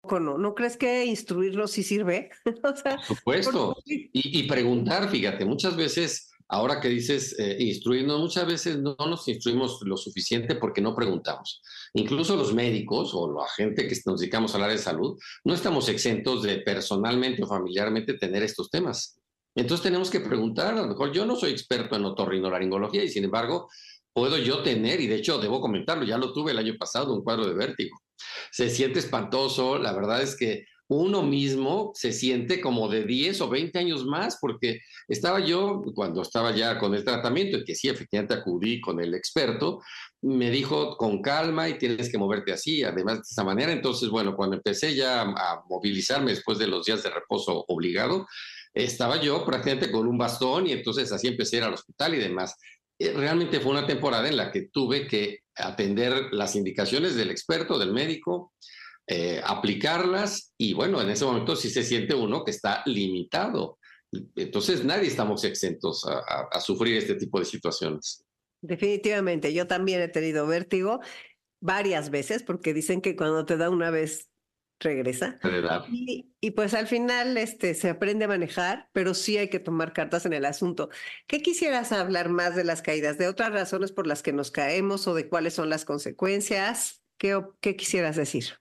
¿No, ¿No crees que instruirlo sí sirve? por supuesto. Y, preguntar, fíjate, muchas veces, ahora que dices eh, instruirnos, muchas veces no nos instruimos lo suficiente porque no preguntamos. Incluso los médicos o la gente que nos dedicamos al área de salud, no estamos exentos de personalmente o familiarmente tener estos temas. Entonces tenemos que preguntar, a lo mejor yo no soy experto en otorrinolaringología y sin embargo puedo yo tener, y de hecho debo comentarlo, ya lo tuve el año pasado, un cuadro de vértigo. Se siente espantoso, la verdad es que uno mismo se siente como de 10 o 20 años más, porque estaba yo, cuando estaba ya con el tratamiento, y que sí, efectivamente acudí con el experto, me dijo con calma y tienes que moverte así, además de esa manera. Entonces, bueno, cuando empecé ya a movilizarme después de los días de reposo obligado, estaba yo prácticamente con un bastón y entonces así empecé a ir al hospital y demás. Eh, realmente fue una temporada en la que tuve que atender las indicaciones del experto, del médico, eh, aplicarlas y bueno, en ese momento sí se siente uno que está limitado. Entonces nadie estamos exentos a sufrir este tipo de situaciones. Definitivamente, yo también he tenido vértigo varias veces porque dicen que cuando te da una vez regresa. Y, pues al final este, se aprende a manejar, pero sí hay que tomar cartas en el asunto. ¿Qué quisieras hablar más de las caídas? ¿De otras razones por las que nos caemos o de cuáles son las consecuencias? ¿Qué, qué quisieras decir?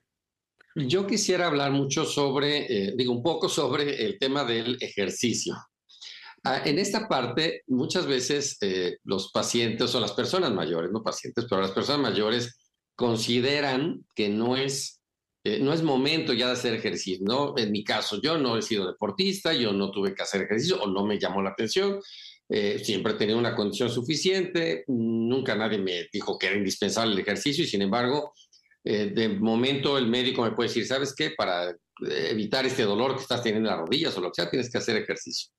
Yo quisiera hablar mucho sobre, eh, digo, un poco sobre el tema del ejercicio. Ah, en esta parte, muchas veces eh, los pacientes o las personas mayores, no pacientes, pero las personas mayores consideran que no es eh, no es momento ya de hacer ejercicio, ¿no? En mi caso, yo no he sido deportista, yo no tuve que hacer ejercicio o no me llamó la atención, eh, siempre he tenido una condición suficiente, nunca nadie me dijo que era indispensable el ejercicio y sin embargo, eh, de momento el médico me puede decir, ¿sabes qué? Para evitar este dolor que estás teniendo en las rodillas o lo que sea, tienes que hacer ejercicio.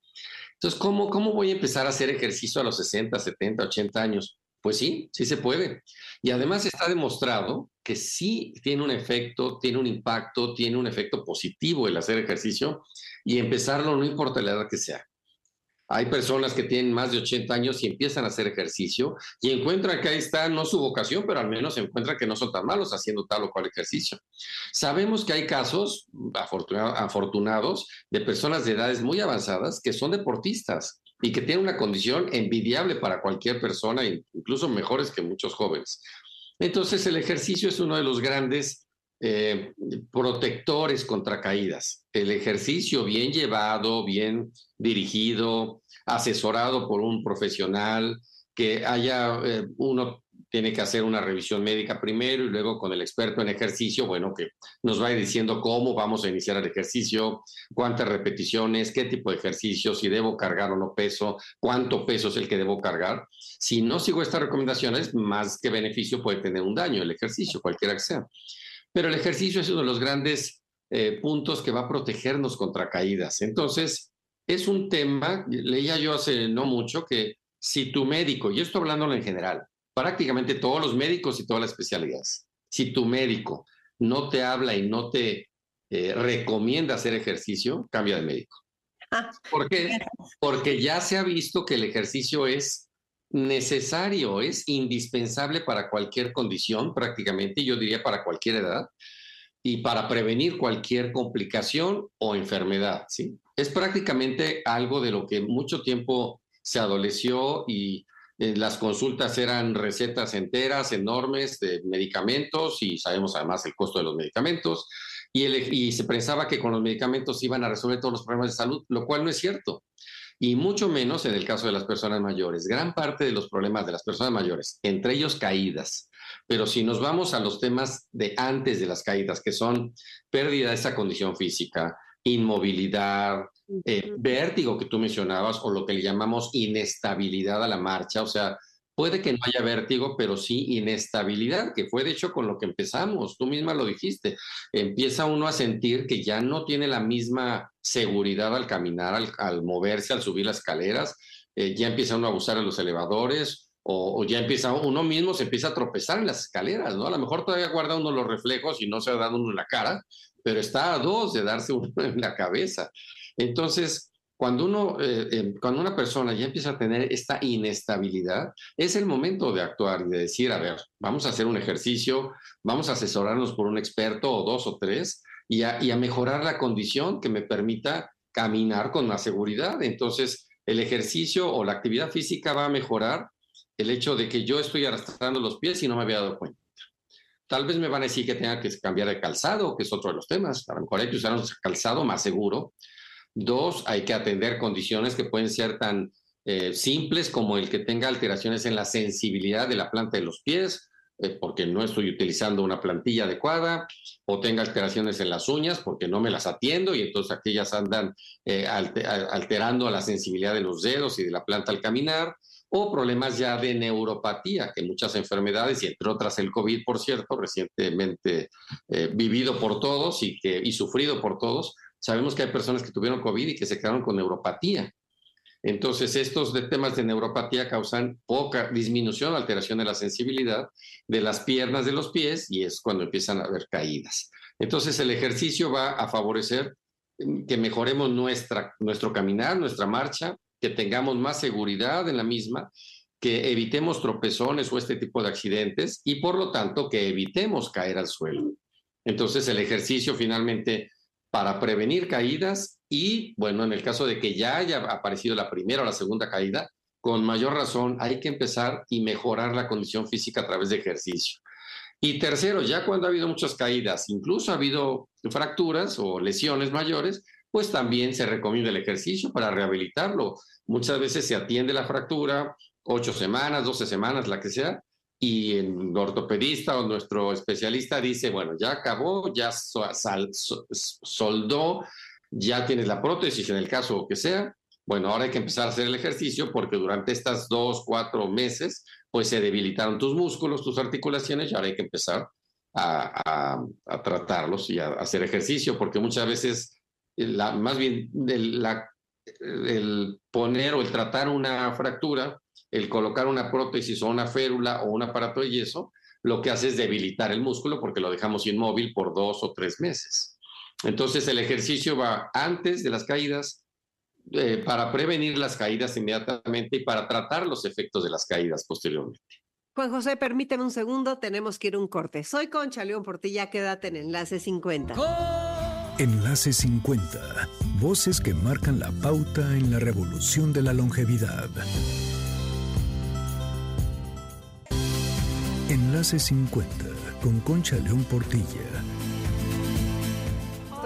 Entonces, ¿cómo, ¿cómo voy a empezar a hacer ejercicio a los 60, 70, 80 años? Pues sí, sí se puede. Y además está demostrado que sí tiene un efecto, tiene un impacto, tiene un efecto positivo el hacer ejercicio y empezarlo no importa la edad que sea. Hay personas que tienen más de 80 años y empiezan a hacer ejercicio y encuentran que ahí está no su vocación, pero al menos encuentran que no son tan malos haciendo tal o cual ejercicio. Sabemos que hay casos afortunados de personas de edades muy avanzadas que son deportistas y que tienen una condición envidiable para cualquier persona, incluso mejores que muchos jóvenes. Entonces el ejercicio es uno de los grandes eh, protectores contra caídas. El ejercicio bien llevado, bien dirigido, asesorado por un profesional, que haya, eh, uno tiene que hacer una revisión médica primero y luego con el experto en ejercicio, bueno, que nos va diciendo cómo vamos a iniciar el ejercicio, cuántas repeticiones, qué tipo de ejercicio, si debo cargar o no peso, cuánto peso es el que debo cargar. Si no sigo estas recomendaciones, más que beneficio puede tener un daño el ejercicio, cualquiera que sea. Pero el ejercicio es uno de los grandes eh, puntos que va a protegernos contra caídas. Entonces, es un tema, leía yo hace no mucho, que si tu médico, y esto hablándolo en general, prácticamente todos los médicos y todas las especialidades, si tu médico no te habla y no te eh, recomienda hacer ejercicio, cambia de médico. Ah, ¿Por qué? Porque ya se ha visto que el ejercicio es necesario, es indispensable para cualquier condición, prácticamente, yo diría para cualquier edad, y para prevenir cualquier complicación o enfermedad, ¿sí? Es prácticamente algo de lo que mucho tiempo se adoleció y eh, las consultas eran recetas enteras, enormes de medicamentos y sabemos además el costo de los medicamentos y, y se pensaba que con los medicamentos iban a resolver todos los problemas de salud, lo cual no es cierto. Y mucho menos en el caso de las personas mayores. Gran parte de los problemas de las personas mayores, entre ellos caídas, pero si nos vamos a los temas de antes de las caídas, que son pérdida de esa condición física, inmovilidad, eh, vértigo que tú mencionabas, o lo que le llamamos inestabilidad a la marcha, o sea, puede que no haya vértigo, pero sí inestabilidad, que fue de hecho con lo que empezamos, tú misma lo dijiste, empieza uno a sentir que ya no tiene la misma seguridad al caminar, al, moverse, al subir las escaleras, eh, ya empieza uno a abusar de los elevadores, o, ya empieza uno mismo se empieza a tropezar en las escaleras, ¿no? A lo mejor todavía guarda uno los reflejos y no se ha dado uno en la cara, pero está a dos de darse uno en la cabeza. Entonces, cuando, uno, eh, eh, cuando una persona ya empieza a tener esta inestabilidad, es el momento de actuar y de decir, a ver, vamos a hacer un ejercicio, vamos a asesorarnos por un experto o dos o tres y a, y a mejorar la condición que me permita caminar con más seguridad. Entonces, el ejercicio o la actividad física va a mejorar el hecho de que yo estoy arrastrando los pies y no me había dado cuenta. Tal vez me van a decir que tenga que cambiar de calzado, que es otro de los temas. A lo mejor hay que usar un calzado más seguro. Dos, hay que atender condiciones que pueden ser tan eh, simples como el que tenga alteraciones en la sensibilidad de la planta de los pies, eh, porque no estoy utilizando una plantilla adecuada, o tenga alteraciones en las uñas porque no me las atiendo y entonces aquellas andan eh, alterando la sensibilidad de los dedos y de la planta al caminar o problemas ya de neuropatía, que muchas enfermedades, y entre otras el COVID, por cierto, recientemente vivido por todos y, que, y sufrido por todos, sabemos que hay personas que tuvieron COVID y que se quedaron con neuropatía. Entonces, estos de temas de neuropatía causan poca disminución, alteración de la sensibilidad de las piernas de los pies y es cuando empiezan a haber caídas. Entonces, el ejercicio va a favorecer que mejoremos nuestra, nuestro caminar, nuestra marcha, que tengamos más seguridad en la misma, que evitemos tropezones o este tipo de accidentes y por lo tanto que evitemos caer al suelo. Entonces el ejercicio finalmente para prevenir caídas y bueno, en el caso de que ya haya aparecido la primera o la segunda caída, con mayor razón hay que empezar y mejorar la condición física a través de ejercicio. Y tercero, ya cuando ha habido muchas caídas, incluso ha habido fracturas o lesiones mayores, pues también se recomienda el ejercicio para rehabilitarlo. Muchas veces se atiende la fractura, ocho semanas, doce semanas, la que sea, y el ortopedista o nuestro especialista dice, bueno, ya acabó, ya soldó, ya tienes la prótesis en el caso que sea, bueno, ahora hay que empezar a hacer el ejercicio porque durante estas dos, cuatro meses, pues se debilitaron tus músculos, tus articulaciones y ahora hay que empezar a, a tratarlos y a hacer ejercicio porque muchas veces más bien el, el poner o el tratar una fractura, el colocar una prótesis o una férula o un aparato de yeso, lo que hace es debilitar el músculo porque lo dejamos inmóvil por dos o tres meses. Entonces el ejercicio va antes de las caídas, eh, para prevenir las caídas inmediatamente y para tratar los efectos de las caídas posteriormente. Juan José, permíteme un segundo, tenemos que ir a un corte. Soy Concha León Portilla, quédate en Enlace 50. Enlace 50, voces que marcan la pauta en la revolución de la longevidad. Enlace 50 con Concha León Portilla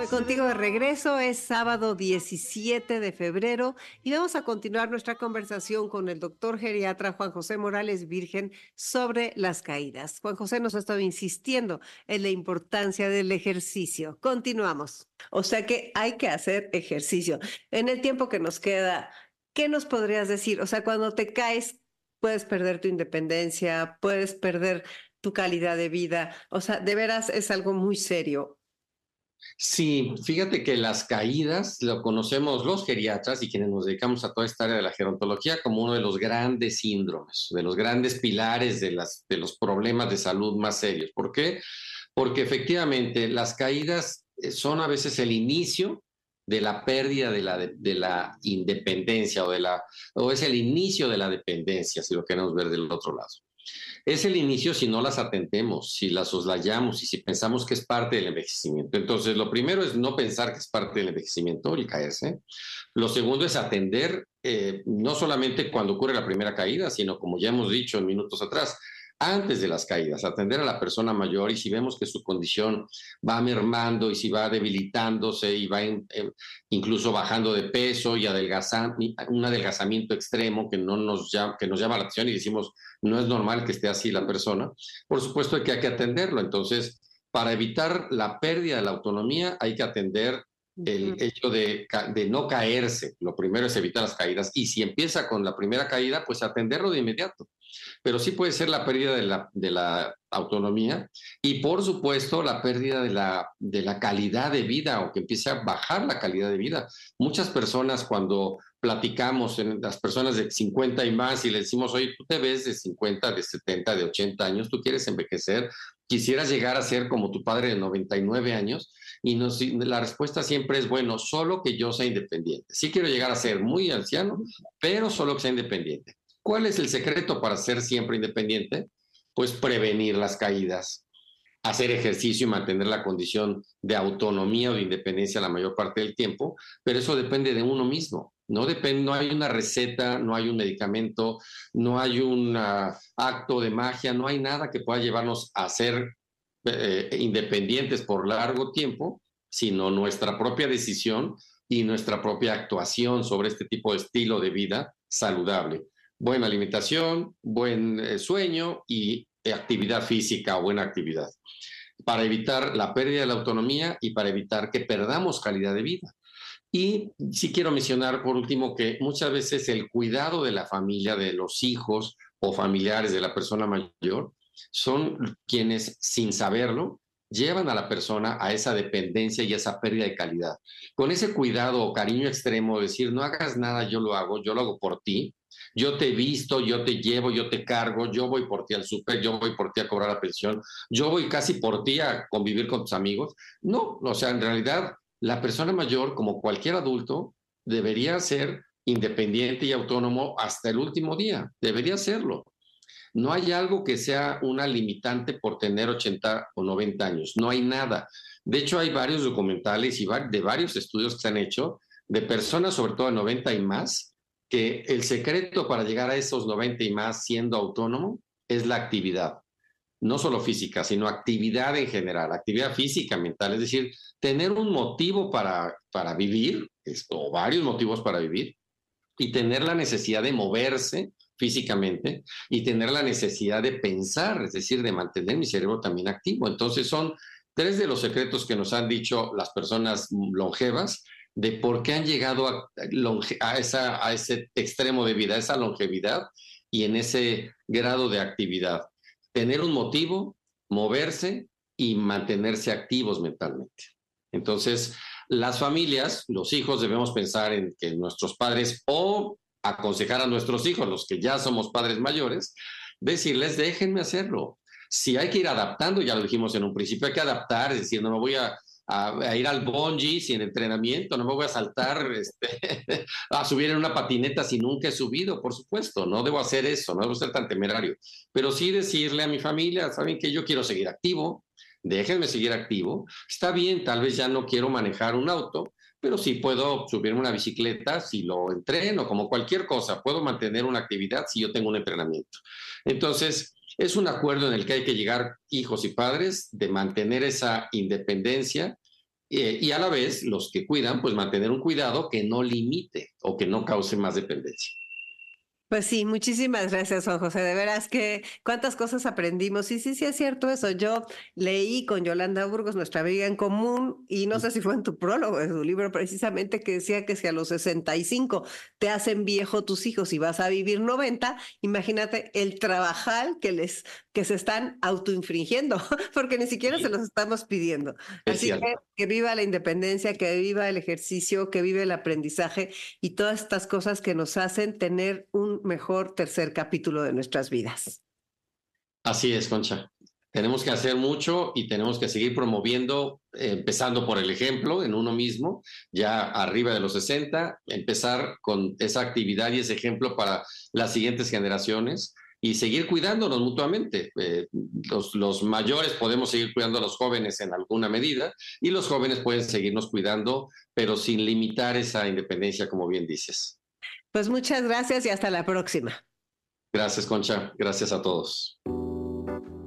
contigo de regreso. Es sábado 17 de febrero y vamos a continuar nuestra conversación con el doctor geriatra Juan José Morales Virgen sobre las caídas. Juan José nos ha estado insistiendo en la importancia del ejercicio. Continuamos. O sea que hay que hacer ejercicio. En el tiempo que nos queda, ¿qué nos podrías decir? O sea, cuando te caes, puedes perder tu independencia, puedes perder tu calidad de vida. O sea, de veras es algo muy serio. Sí, fíjate que las caídas lo conocemos los geriatras y quienes nos dedicamos a toda esta área de la gerontología como uno de los grandes síndromes, de los grandes pilares de, las, de los problemas de salud más serios. ¿Por qué? Porque efectivamente las caídas eh, son a veces el inicio de la pérdida de la, de, la independencia o, de la, o es el inicio de la dependencia, si lo queremos ver del otro lado. Es el inicio si no las atendemos, si las soslayamos y si pensamos que es parte del envejecimiento. Entonces, lo primero es no pensar que es parte del envejecimiento y caerse. Lo segundo es atender eh, no solamente cuando ocurre la primera caída, sino como ya hemos dicho minutos atrás, antes de las caídas, atender a la persona mayor y si vemos que su condición va mermando y si va debilitándose y va incluso bajando de peso y adelgazando, un adelgazamiento extremo que, no nos llama, que nos llama la atención y decimos, no es normal que esté así la persona, por supuesto que hay que atenderlo. Entonces, para evitar la pérdida de la autonomía hay que atender el hecho de, de, no caerse. Lo primero es evitar las caídas. Y si empieza con la primera caída, pues atenderlo de inmediato pero sí puede ser la pérdida de la, de la autonomía y por supuesto la pérdida de la, de la calidad de vida o que empiece a bajar la calidad de vida. Muchas personas cuando platicamos en las personas de 50 y más y le decimos, oye, tú te ves de 50, de 70, de 80 años, tú quieres envejecer, quisieras llegar a ser como tu padre de 99 años y nos, la respuesta siempre es, bueno, solo que yo sea independiente. Sí quiero llegar a ser muy anciano, pero solo que sea independiente. ¿Cuál es el secreto para ser siempre independiente? Pues prevenir las caídas, hacer ejercicio y mantener la condición de autonomía o de independencia la mayor parte del tiempo, pero eso depende de uno mismo. No, depende, no hay una receta, no hay un medicamento, no hay un acto de magia, no hay nada que pueda llevarnos a ser eh, independientes por largo tiempo, sino nuestra propia decisión y nuestra propia actuación sobre este tipo de estilo de vida saludable buena alimentación, buen eh, sueño y actividad física buena actividad, para evitar la pérdida de la autonomía y para evitar que perdamos calidad de vida. Y sí quiero mencionar por último que muchas veces el cuidado de la familia, de los hijos o familiares de la persona mayor, son quienes sin saberlo llevan a la persona a esa dependencia y esa pérdida de calidad. Con ese cuidado o cariño extremo, decir, no hagas nada, yo lo hago, yo lo hago por ti, yo te he visto, yo te llevo, yo te cargo, yo voy por ti al súper, yo voy por ti a cobrar la pensión, yo voy casi por ti a convivir con tus amigos. No, o sea, en realidad la persona mayor, como cualquier adulto, debería ser independiente y autónomo hasta el último día, debería serlo. No hay algo que sea una limitante por tener 80 o 90 años, no hay nada. De hecho, hay varios documentales y de varios estudios que se han hecho de personas, sobre todo de 90 y más, que el secreto para llegar a esos 90 y más siendo autónomo es la actividad, no solo física, sino actividad en general, actividad física, mental, es decir, tener un motivo para, para vivir, o varios motivos para vivir, y tener la necesidad de moverse físicamente y tener la necesidad de pensar, es decir, de mantener mi cerebro también activo. Entonces son tres de los secretos que nos han dicho las personas longevas de por qué han llegado a, esa, a ese extremo de vida, a esa longevidad y en ese grado de actividad. Tener un motivo, moverse y mantenerse activos mentalmente. Entonces, las familias, los hijos, debemos pensar en que nuestros padres o aconsejar a nuestros hijos, los que ya somos padres mayores, decirles, déjenme hacerlo. Si hay que ir adaptando, ya lo dijimos en un principio, hay que adaptar, es decir, no me voy a a, ir al bungee sin entrenamiento, no me voy a saltar este, a subir en una patineta si nunca he subido, por supuesto, no debo hacer eso, no debo ser tan temerario, pero sí decirle a mi familia, saben que yo quiero seguir activo, déjenme seguir activo, está bien, tal vez ya no quiero manejar un auto, pero sí puedo subirme una bicicleta si lo entreno, como cualquier cosa, puedo mantener una actividad si yo tengo un entrenamiento. Entonces, es un acuerdo en el que hay que llegar hijos y padres de mantener esa independencia eh, y a la vez los que cuidan, pues mantener un cuidado que no limite o que no cause más dependencia. Pues sí, muchísimas gracias, Juan José. De veras que cuántas cosas aprendimos. Y sí, sí es cierto eso. Yo leí con Yolanda Burgos, nuestra amiga en común, y no sé si fue en tu prólogo de su libro precisamente, que decía que si a los 65 te hacen viejo tus hijos y vas a vivir 90, imagínate el trabajal que les que se están autoinfringiendo, porque ni siquiera se los estamos pidiendo. Así que que viva la independencia, que viva el ejercicio, que vive el aprendizaje y todas estas cosas que nos hacen tener un mejor tercer capítulo de nuestras vidas. Así es, Concha. Tenemos que hacer mucho y tenemos que seguir promoviendo, empezando por el ejemplo en uno mismo, ya arriba de los 60, empezar con esa actividad y ese ejemplo para las siguientes generaciones y seguir cuidándonos mutuamente. Eh, los, los, mayores podemos seguir cuidando a los jóvenes en alguna medida y los jóvenes pueden seguirnos cuidando, pero sin limitar esa independencia, como bien dices. Pues muchas gracias y hasta la próxima. Gracias, Concha. Gracias a todos.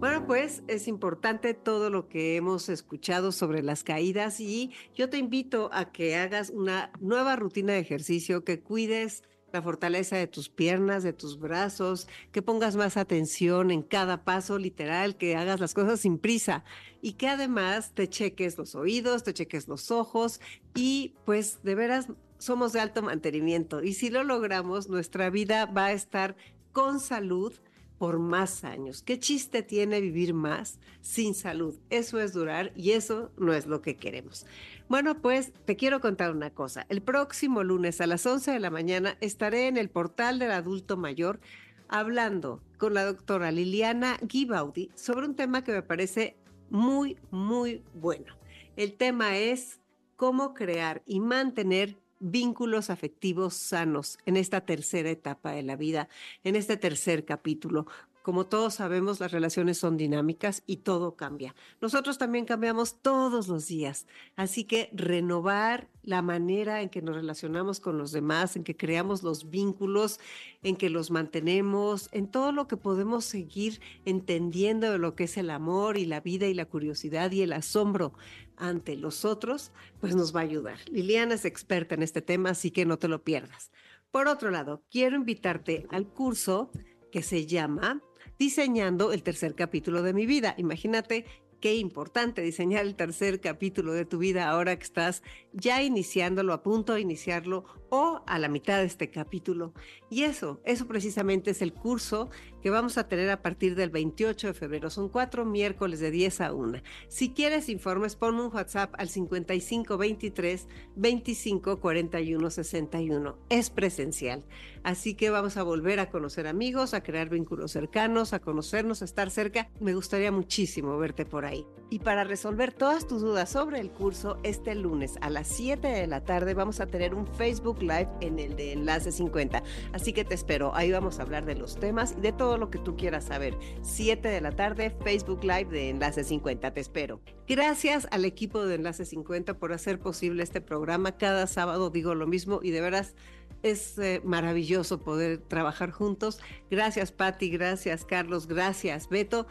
Bueno, pues es importante todo lo que hemos escuchado sobre las caídas y yo te invito a que hagas una nueva rutina de ejercicio, que cuides la fortaleza de tus piernas, de tus brazos, que pongas más atención en cada paso literal, que hagas las cosas sin prisa y que además te cheques los oídos, te cheques los ojos y pues de veras somos de alto mantenimiento y si lo logramos nuestra vida va a estar con salud por más años. ¿Qué chiste tiene vivir más sin salud? Eso es durar y eso no es lo que queremos. Bueno, pues te quiero contar una cosa. El próximo lunes a las 11 de la mañana estaré en el portal del adulto mayor hablando con la doctora Liliana Gibaudi sobre un tema que me parece muy, muy bueno. El tema es cómo crear y mantener vínculos afectivos sanos en esta tercera etapa de la vida, en este tercer capítulo. Como todos sabemos, las relaciones son dinámicas y todo cambia. Nosotros también cambiamos todos los días. Así que renovar la manera en que nos relacionamos con los demás, en que creamos los vínculos, en que los mantenemos, en todo lo que podemos seguir entendiendo de lo que es el amor y la vida y la curiosidad y el asombro ante los otros, pues nos va a ayudar. Liliana es experta en este tema, así que no te lo pierdas. Por otro lado, quiero invitarte al curso que se llama diseñando el tercer capítulo de mi vida. Imagínate qué importante diseñar el tercer capítulo de tu vida ahora que estás ya iniciándolo, a punto de iniciarlo o a la mitad de este capítulo. Y eso, eso precisamente es el curso que vamos a tener a partir del 28 de febrero. Son cuatro miércoles de 10 a 1. Si quieres informes, ponme un WhatsApp al 5523 25 41 61. Es presencial. Así que vamos a volver a conocer amigos, a crear vínculos cercanos, a conocernos, a estar cerca. Me gustaría muchísimo verte por ahí. Y para resolver todas tus dudas sobre el curso, este lunes a las 7 de la tarde vamos a tener un Facebook Live en el de Enlace 50. Así que te espero. Ahí vamos a hablar de los temas y de todo lo que tú quieras saber. 7 de la tarde, Facebook Live de Enlace 50. Te espero. Gracias al equipo de Enlace 50 por hacer posible este programa. Cada sábado digo lo mismo y de veras es eh, maravilloso poder trabajar juntos. Gracias, Patti. Gracias, Carlos. Gracias, Beto.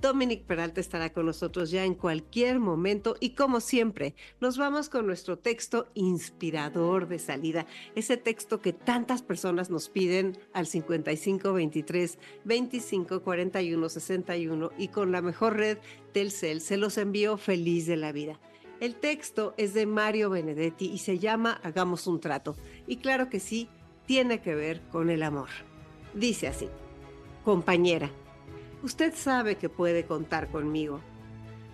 Dominic Peralta estará con nosotros ya en cualquier momento y como siempre, nos vamos con nuestro texto inspirador de salida, ese texto que tantas personas nos piden al 5523 2541 61 y con la mejor red del CEL se los envío feliz de la vida. El texto es de Mario Benedetti y se llama Hagamos un trato. Y claro que sí, tiene que ver con el amor. Dice así, compañera, usted sabe que puede contar conmigo.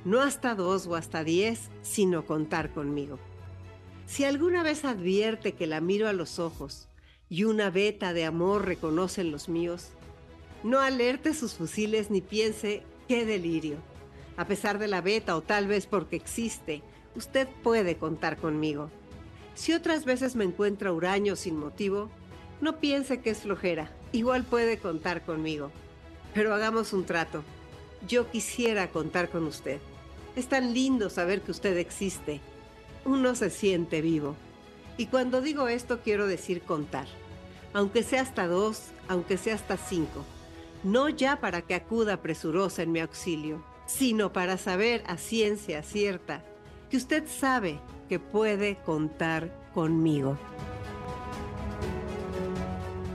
No hasta dos o hasta diez, sino contar conmigo. Si alguna vez advierte que la miro a los ojos y una veta de amor reconoce en los míos, no alerte sus fusiles ni piense qué delirio. A pesar de la veta o tal vez porque existe, usted puede contar conmigo. Si otras veces me encuentra huraño sin motivo, no piense que es flojera, igual puede contar conmigo. Pero hagamos un trato. Yo quisiera contar con usted. Es tan lindo saber que usted existe. Uno se siente vivo. Y cuando digo esto quiero decir contar. Aunque sea hasta dos, aunque sea hasta cinco. No ya para que acuda presurosa en mi auxilio, sino para saber a ciencia cierta que usted sabe que puede contar conmigo.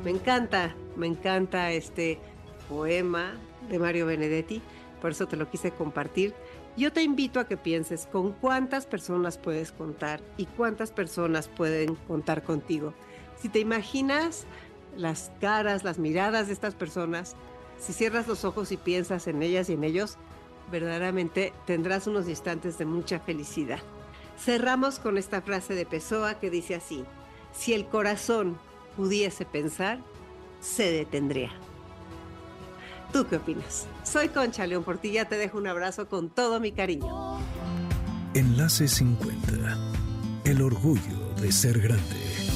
Me encanta, me encanta este poema de Mario Benedetti, por eso te lo quise compartir. Yo te invito a que pienses con cuántas personas puedes contar y cuántas personas pueden contar contigo. Si te imaginas las caras, las miradas de estas personas, si cierras los ojos y piensas en ellas y en ellos, verdaderamente tendrás unos instantes de mucha felicidad. Cerramos con esta frase de Pessoa que dice así, si el corazón pudiese pensar, se detendría. ¿Tú qué opinas? Soy Concha León Portilla, te dejo un abrazo con todo mi cariño. Enlace 50. El orgullo de ser grande.